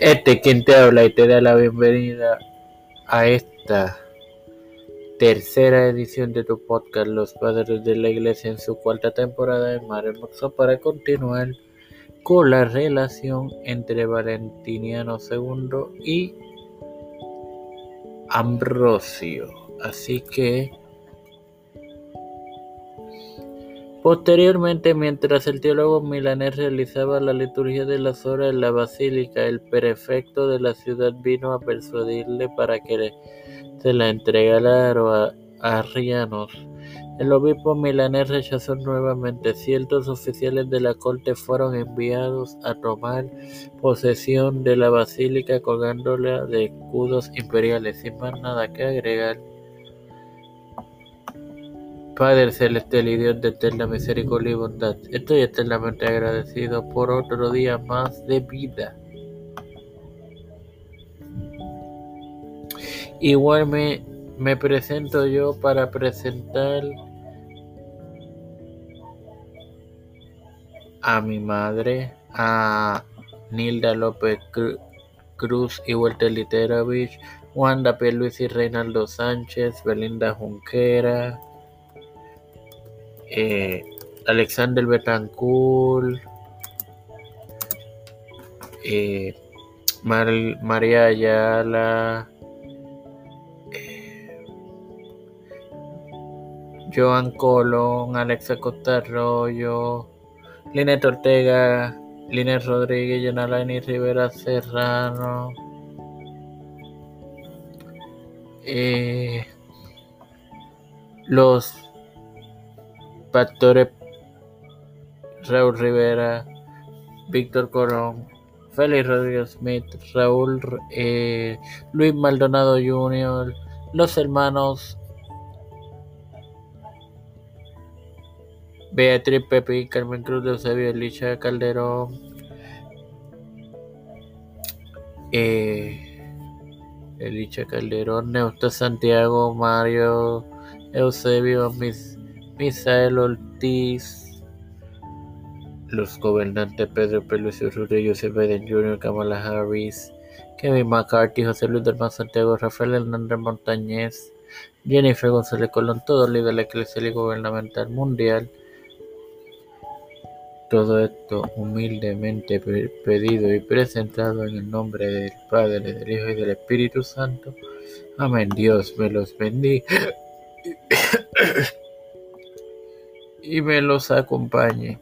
Este quien te habla y te da la bienvenida a esta tercera edición de tu podcast Los Padres de la Iglesia en su cuarta temporada de Mar Hermoso para continuar con la relación entre Valentiniano II y Ambrosio. Así que Posteriormente, mientras el teólogo milanés realizaba la liturgia de las horas en la basílica, el prefecto de la ciudad vino a persuadirle para que se la entregara a arrianos. El obispo milanés rechazó nuevamente. Ciertos oficiales de la corte fueron enviados a tomar posesión de la basílica colgándola de escudos imperiales. Sin más nada que agregar, Padre celestial y Dios de eterna misericordia y bondad, estoy eternamente agradecido por otro día más de vida. Igual me, me presento yo para presentar a mi madre, a Nilda López Cruz y Walter Literovich, Wanda P. Luis y Reinaldo Sánchez, Belinda Junquera, eh, Alexander Betancourt, eh, María Ayala, eh, Joan Colón, Alexa Costa Arroyo, Linet Ortega, Linet Rodríguez, Yonalani Rivera Serrano, los Pastores Raúl Rivera, Víctor Corón, Félix Rodríguez Smith, Raúl eh, Luis Maldonado Jr., los hermanos Beatriz Pepe, Carmen Cruz Eusebio, Elicha Calderón, eh, Elicha Calderón, Neusta Santiago, Mario Eusebio, mis Misael Ortiz, los gobernantes Pedro Pelucio Urrutia, Joseph Biden Jr., Kamala Harris, Kevin McCarthy, José Luis del Mar Santiago, Rafael Hernández Montañez, Jennifer González Colón, todo líder de la Iglesia Gubernamental Mundial. Todo esto humildemente pedido y presentado en el nombre del Padre, del Hijo y del Espíritu Santo. Amén. Dios me los bendiga y me los acompañe.